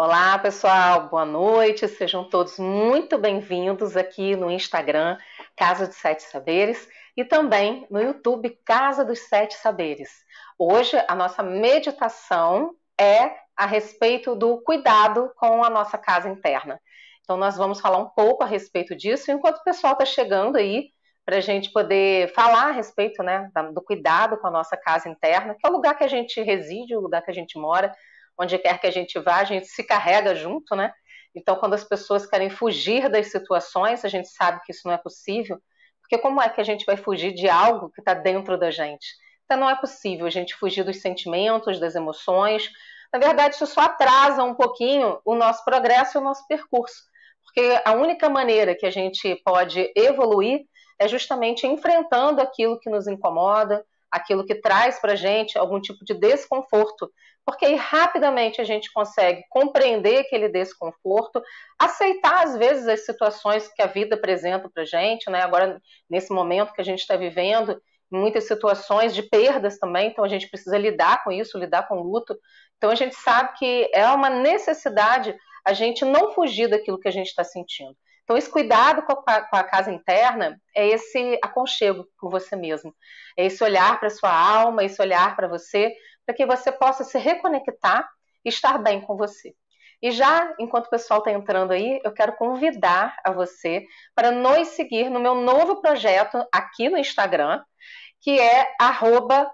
Olá, pessoal, boa noite. Sejam todos muito bem-vindos aqui no Instagram Casa dos Sete Saberes e também no YouTube Casa dos Sete Saberes. Hoje a nossa meditação é a respeito do cuidado com a nossa casa interna. Então, nós vamos falar um pouco a respeito disso enquanto o pessoal está chegando aí para a gente poder falar a respeito né, do cuidado com a nossa casa interna, que é o lugar que a gente reside, o lugar que a gente mora onde quer que a gente vá, a gente se carrega junto, né? Então, quando as pessoas querem fugir das situações, a gente sabe que isso não é possível, porque como é que a gente vai fugir de algo que está dentro da gente? Então, não é possível a gente fugir dos sentimentos, das emoções. Na verdade, isso só atrasa um pouquinho o nosso progresso e o nosso percurso, porque a única maneira que a gente pode evoluir é justamente enfrentando aquilo que nos incomoda, aquilo que traz para a gente algum tipo de desconforto, porque aí rapidamente a gente consegue compreender aquele desconforto, aceitar às vezes as situações que a vida apresenta para a gente, né? Agora, nesse momento que a gente está vivendo, muitas situações de perdas também, então a gente precisa lidar com isso, lidar com luto. Então a gente sabe que é uma necessidade a gente não fugir daquilo que a gente está sentindo. Então, esse cuidado com a, com a, casa interna é esse aconchego com você mesmo. É esse olhar para sua alma, esse olhar para você, para que você possa se reconectar e estar bem com você. E já, enquanto o pessoal está entrando aí, eu quero convidar a você para nos seguir no meu novo projeto aqui no Instagram, que é arroba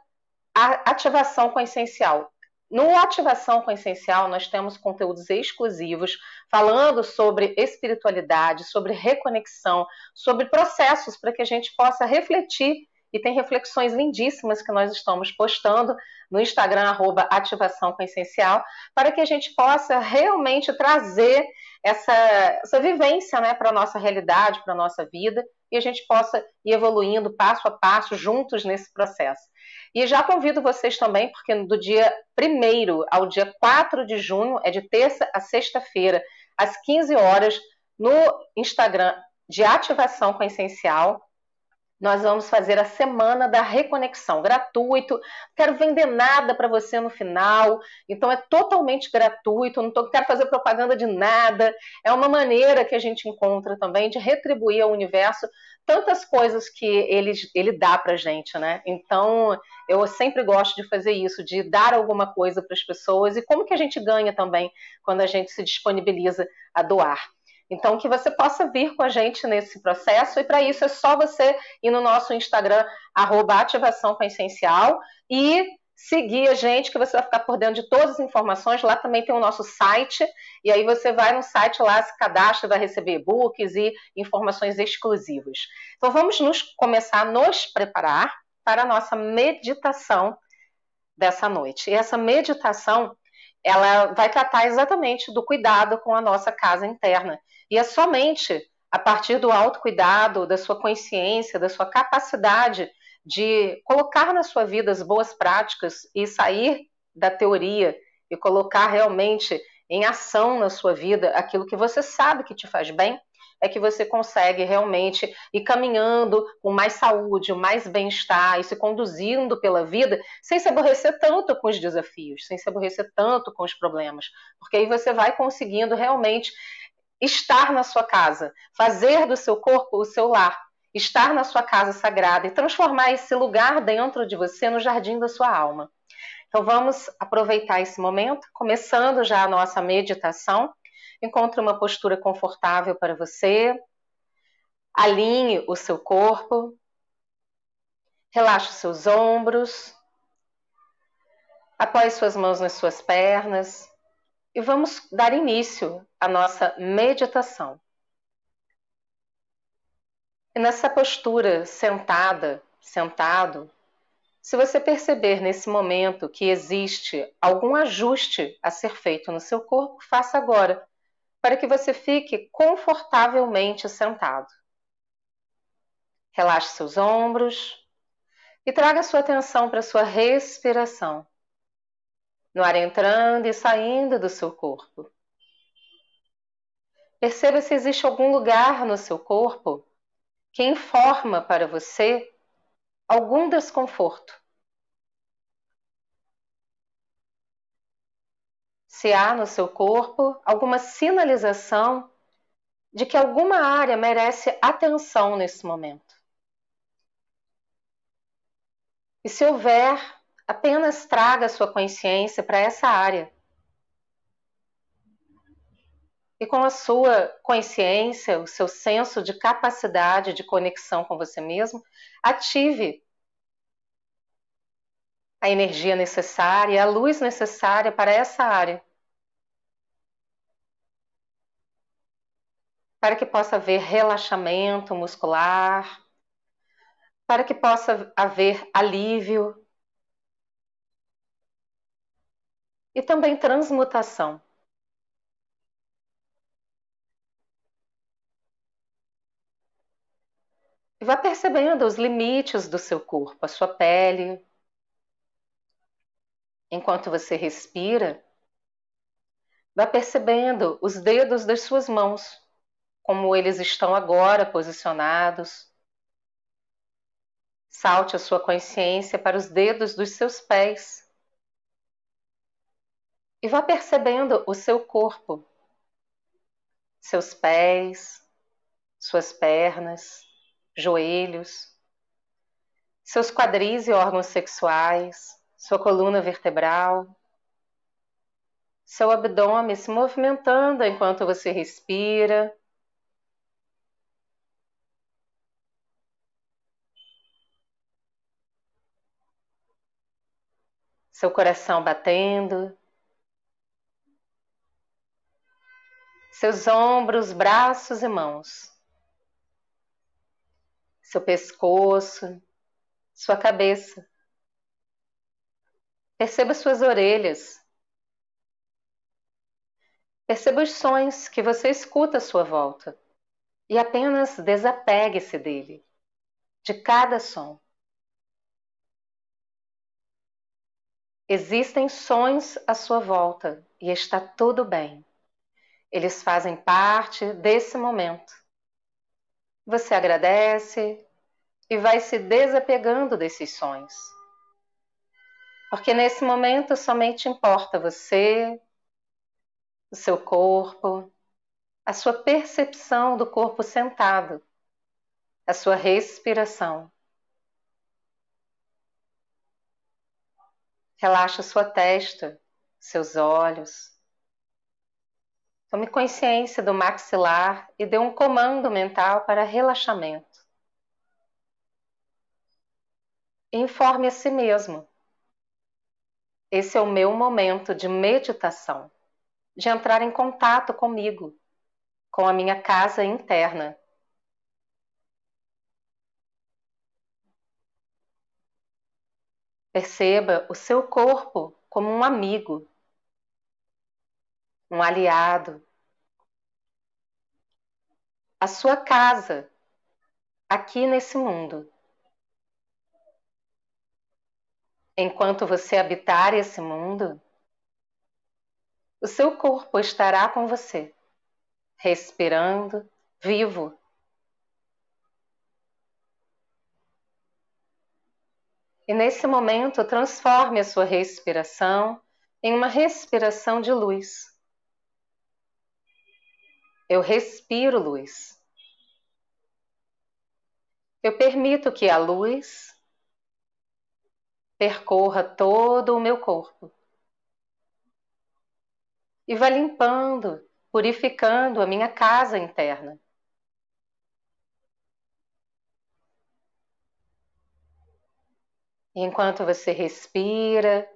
ativação com essencial. No Ativação com Essencial, nós temos conteúdos exclusivos falando sobre espiritualidade, sobre reconexão, sobre processos para que a gente possa refletir e tem reflexões lindíssimas que nós estamos postando no Instagram, arroba Ativação com Essencial, para que a gente possa realmente trazer essa, essa vivência né, para a nossa realidade, para a nossa vida, e a gente possa ir evoluindo passo a passo juntos nesse processo. E já convido vocês também, porque do dia 1 ao dia 4 de junho, é de terça a sexta-feira, às 15 horas, no Instagram de Ativação com Essencial, nós vamos fazer a semana da reconexão, gratuito. Quero vender nada para você no final, então é totalmente gratuito. Não tô, quero fazer propaganda de nada. É uma maneira que a gente encontra também de retribuir ao universo tantas coisas que ele, ele dá para gente, né? Então eu sempre gosto de fazer isso, de dar alguma coisa para as pessoas e como que a gente ganha também quando a gente se disponibiliza a doar. Então, que você possa vir com a gente nesse processo, e para isso é só você ir no nosso Instagram, arroba ativação com essencial, e seguir a gente, que você vai ficar por dentro de todas as informações. Lá também tem o nosso site, e aí você vai no site lá, se cadastra, vai receber e-books e informações exclusivas. Então, vamos nos começar a nos preparar para a nossa meditação dessa noite. E essa meditação ela vai tratar exatamente do cuidado com a nossa casa interna. E é somente a partir do autocuidado, da sua consciência, da sua capacidade de colocar na sua vida as boas práticas e sair da teoria e colocar realmente em ação na sua vida aquilo que você sabe que te faz bem, é que você consegue realmente ir caminhando com mais saúde, mais bem-estar e se conduzindo pela vida sem se aborrecer tanto com os desafios, sem se aborrecer tanto com os problemas, porque aí você vai conseguindo realmente estar na sua casa, fazer do seu corpo o seu lar, estar na sua casa sagrada e transformar esse lugar dentro de você no jardim da sua alma. Então vamos aproveitar esse momento, começando já a nossa meditação. Encontre uma postura confortável para você. Alinhe o seu corpo. Relaxe os seus ombros. Apoie suas mãos nas suas pernas. E vamos dar início à nossa meditação. E nessa postura sentada, sentado, se você perceber nesse momento que existe algum ajuste a ser feito no seu corpo, faça agora para que você fique confortavelmente sentado. Relaxe seus ombros e traga sua atenção para sua respiração. No ar entrando e saindo do seu corpo. Perceba se existe algum lugar no seu corpo que informa para você algum desconforto. Se há no seu corpo alguma sinalização de que alguma área merece atenção nesse momento. E se houver, apenas traga sua consciência para essa área. E com a sua consciência, o seu senso de capacidade de conexão com você mesmo, ative a energia necessária, a luz necessária para essa área. Para que possa haver relaxamento muscular, para que possa haver alívio e também transmutação. Vá percebendo os limites do seu corpo, a sua pele. Enquanto você respira, vá percebendo os dedos das suas mãos como eles estão agora posicionados. Salte a sua consciência para os dedos dos seus pés e vá percebendo o seu corpo, seus pés, suas pernas, joelhos, seus quadris e órgãos sexuais, sua coluna vertebral, seu abdômen se movimentando enquanto você respira seu coração batendo, seus ombros, braços e mãos, seu pescoço, sua cabeça. Perceba suas orelhas. Perceba os sons que você escuta à sua volta e apenas desapegue-se dele, de cada som. Existem sons à sua volta e está tudo bem. Eles fazem parte desse momento. Você agradece e vai se desapegando desses sons. Porque nesse momento somente importa você, o seu corpo, a sua percepção do corpo sentado, a sua respiração. Relaxa sua testa, seus olhos. Tome consciência do maxilar e dê um comando mental para relaxamento. Informe a si mesmo. Esse é o meu momento de meditação, de entrar em contato comigo, com a minha casa interna. Perceba o seu corpo como um amigo, um aliado. A sua casa aqui nesse mundo. Enquanto você habitar esse mundo, o seu corpo estará com você, respirando, vivo E nesse momento, transforme a sua respiração em uma respiração de luz. Eu respiro luz. Eu permito que a luz percorra todo o meu corpo e vá limpando, purificando a minha casa interna. Enquanto você respira,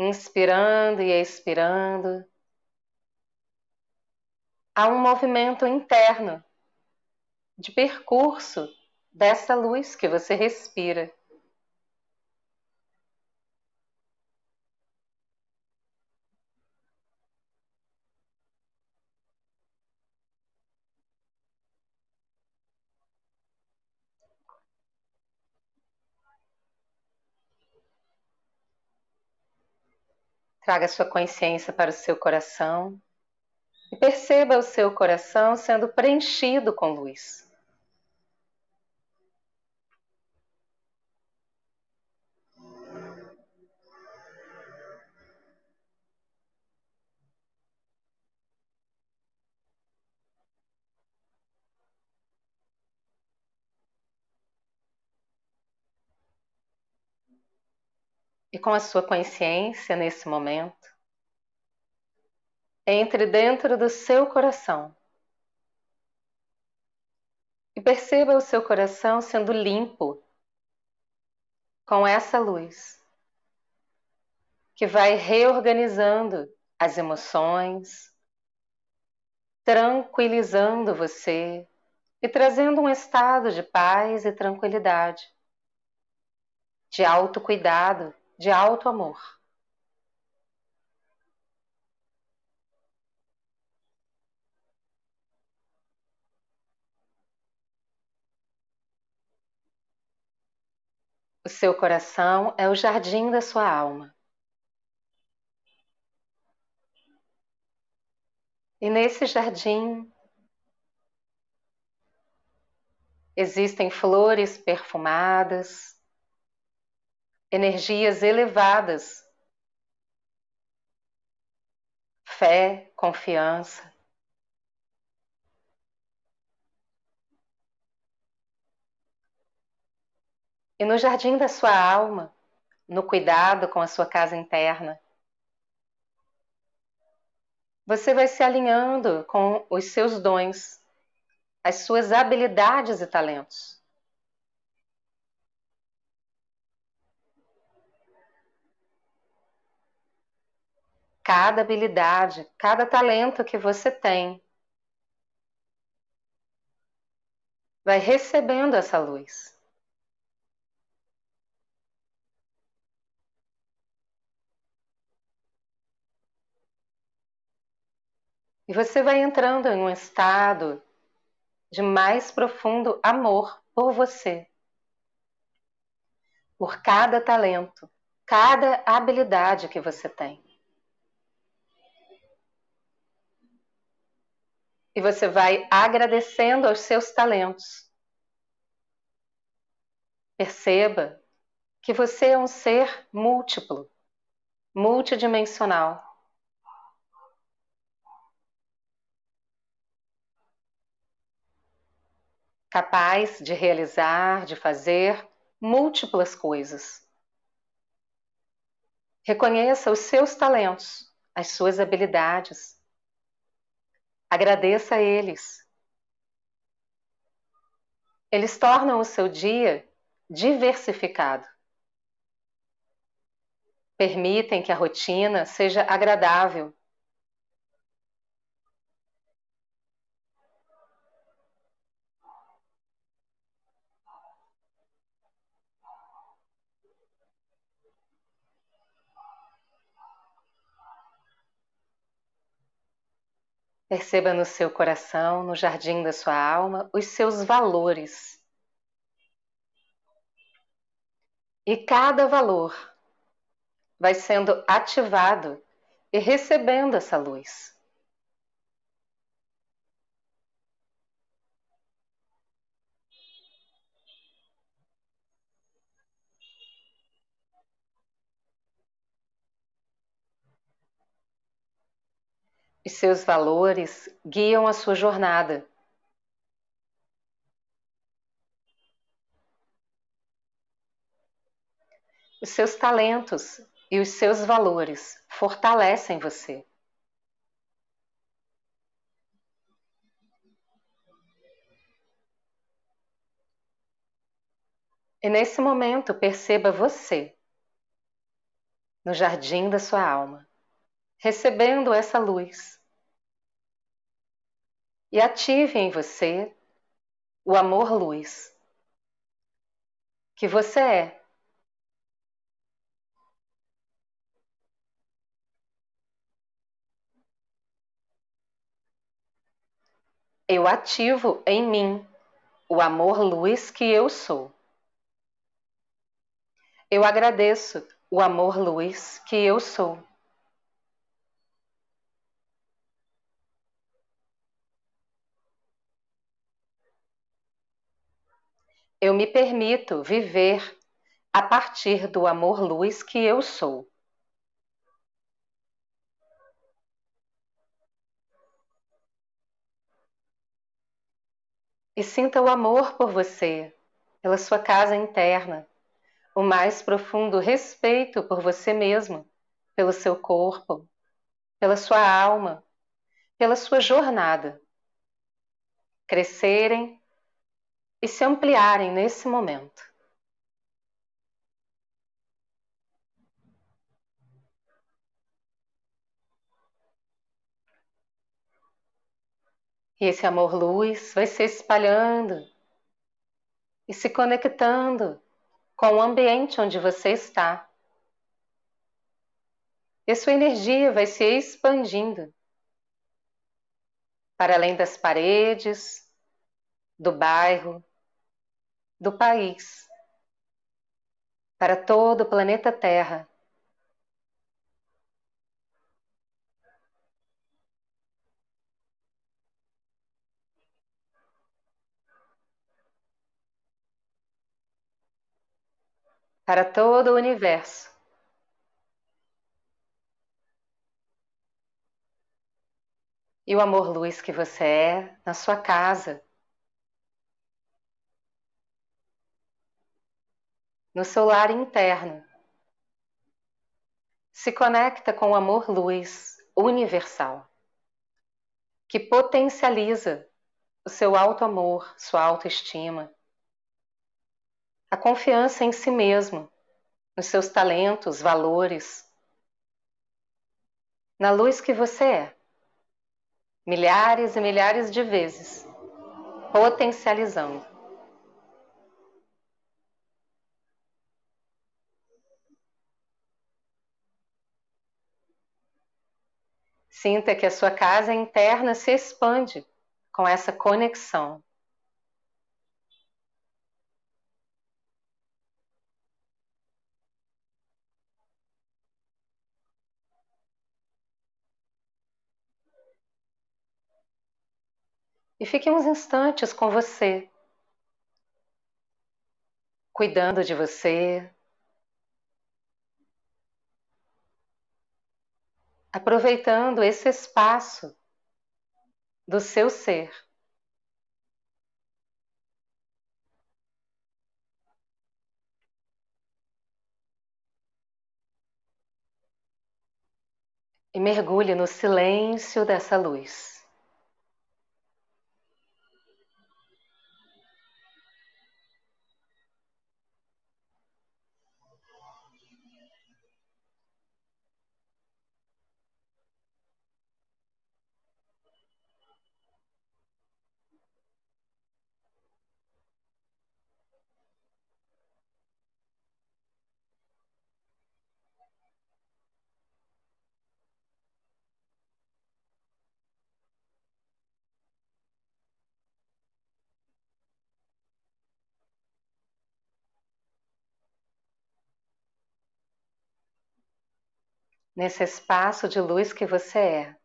inspirando e expirando, há um movimento interno de percurso dessa luz que você respira. Traga sua consciência para o seu coração e perceba o seu coração sendo preenchido com luz. E com a sua consciência nesse momento, entre dentro do seu coração. E perceba o seu coração sendo limpo com essa luz que vai reorganizando as emoções, tranquilizando você e trazendo um estado de paz e tranquilidade, de autocuidado, de alto amor. O seu coração é o jardim da sua alma. E nesse jardim existem flores perfumadas, energias elevadas, fé, confiança. E no jardim da sua alma, no cuidado com a sua casa interna, você vai se alinhando com os seus dons, as suas habilidades e talentos. Cada habilidade, cada talento que você tem, vai recebendo essa luz. E você vai entrando em um estado de mais profundo amor por você, por cada talento, cada habilidade que você tem. E você vai agradecendo aos seus talentos. Perceba que você é um ser múltiplo, multidimensional. capaz de realizar, de fazer múltiplas coisas. Reconheça os seus talentos, as suas habilidades. Agradeça a eles. Eles tornam o seu dia diversificado. Permitem que a rotina seja agradável Perceba no seu coração, no jardim da sua alma, os seus valores. E cada valor vai sendo ativado e recebendo essa luz. Seus valores guiam a sua jornada. Os seus talentos e os seus valores fortalecem você. E nesse momento perceba você no jardim da sua alma recebendo essa luz. E ative em você o amor-luz que você é. Eu ativo em mim o amor-luz que eu sou. Eu agradeço o amor-luz que eu sou. Eu me permito viver a partir do amor-luz que eu sou. E sinta o amor por você, pela sua casa interna, o mais profundo respeito por você mesmo, pelo seu corpo, pela sua alma, pela sua jornada. Crescerem e se ampliarem nesse momento. E esse amor-luz vai se espalhando e se conectando com o ambiente onde você está. E sua energia vai se expandindo para além das paredes, do bairro, do país, para todo o planeta Terra. para todo o universo. E o amor-luz que você é na sua casa, no seu lar interno. Se conecta com o amor-luz universal, que potencializa o seu auto-amor, sua autoestima a confiança em si mesmo, nos seus talentos, valores, na luz que você é, milhares e milhares de vezes, potencializando. Sinta que a sua casa interna se expande com essa conexão. E fique uns instantes com você, cuidando de você, aproveitando esse espaço do seu ser. E mergulhe no silêncio dessa luz. Nesse espaço de luz que você é,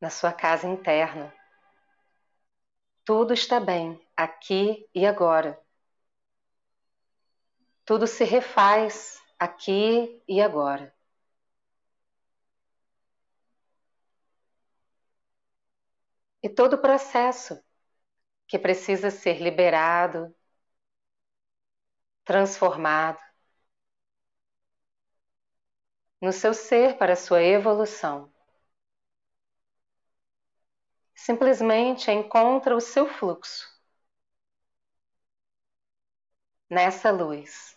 na sua casa interna. Tudo está bem aqui e agora. Tudo se refaz aqui e agora. E todo o processo que precisa ser liberado, transformado, no seu ser para sua evolução. Simplesmente encontra o seu fluxo nessa luz.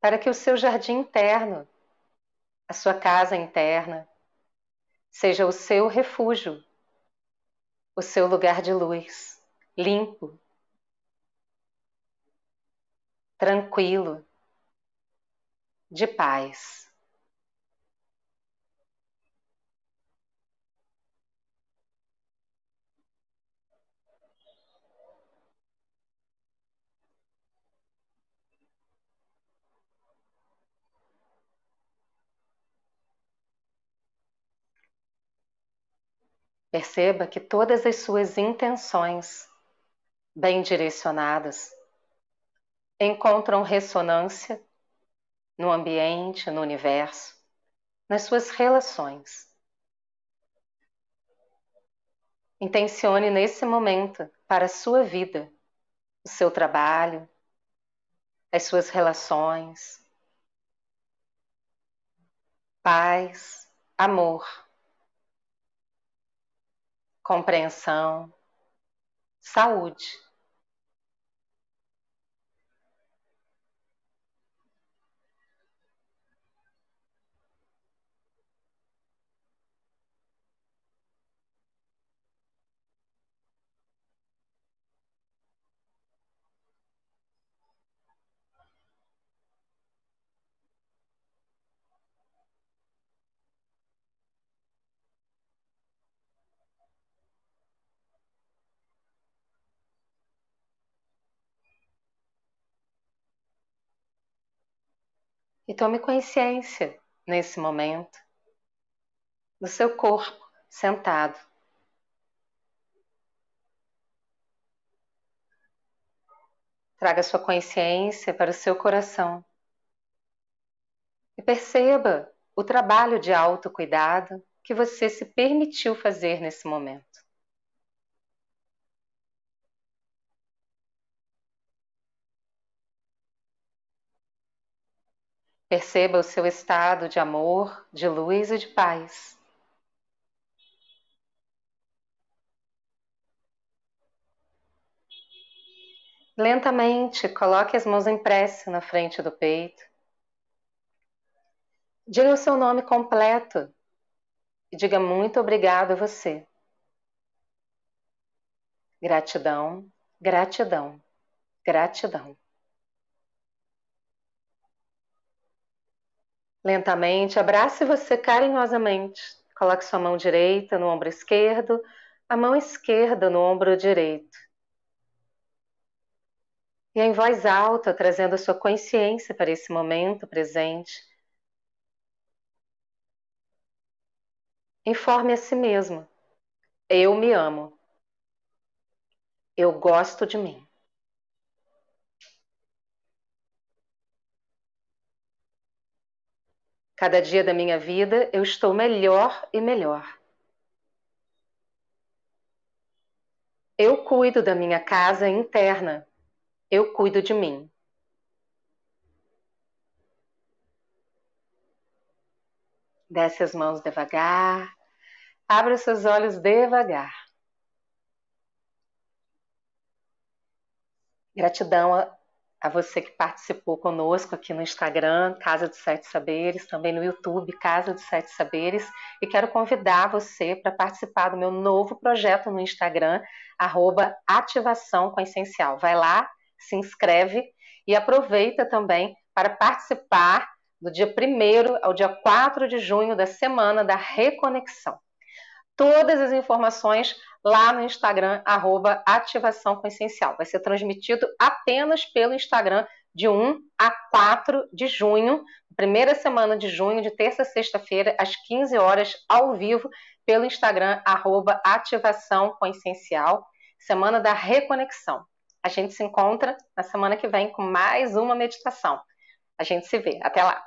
Para que o seu jardim interno, a sua casa interna, seja o seu refúgio, o seu lugar de luz, limpo, tranquilo, de paz. Perceba que todas as suas intenções bem direcionadas encontram ressonância no ambiente, no universo, nas suas relações. Intencione nesse momento para a sua vida, o seu trabalho, as suas relações. Paz, amor, compreensão, saúde. E tome consciência nesse momento do seu corpo sentado. Traga sua consciência para o seu coração e perceba o trabalho de autocuidado que você se permitiu fazer nesse momento. Perceba o seu estado de amor, de luz e de paz. Lentamente, coloque as mãos em prece na frente do peito. Diga o seu nome completo e diga muito obrigado a você. Gratidão, gratidão, gratidão. Lentamente, abrace você carinhosamente. Coloque sua mão direita no ombro esquerdo, a mão esquerda no ombro direito. E em voz alta, trazendo a sua consciência para esse momento presente, informe a si mesmo: Eu me amo. Eu gosto de mim. Cada dia da minha vida eu estou melhor e melhor. Eu cuido da minha casa interna. Eu cuido de mim. Desce as mãos devagar. Abra seus olhos devagar. Gratidão a você que participou conosco aqui no Instagram, Casa dos Sete Saberes, também no YouTube, Casa dos Sete Saberes, e quero convidar você para participar do meu novo projeto no Instagram, arroba Ativação com Essencial. Vai lá, se inscreve e aproveita também para participar do dia 1 ao dia 4 de junho da Semana da Reconexão. Todas as informações lá no Instagram, arroba Ativação com Essencial. Vai ser transmitido apenas pelo Instagram de 1 a 4 de junho, primeira semana de junho, de terça a sexta-feira, às 15 horas, ao vivo, pelo Instagram, arroba Ativação com Essencial, Semana da Reconexão. A gente se encontra na semana que vem com mais uma meditação. A gente se vê. Até lá!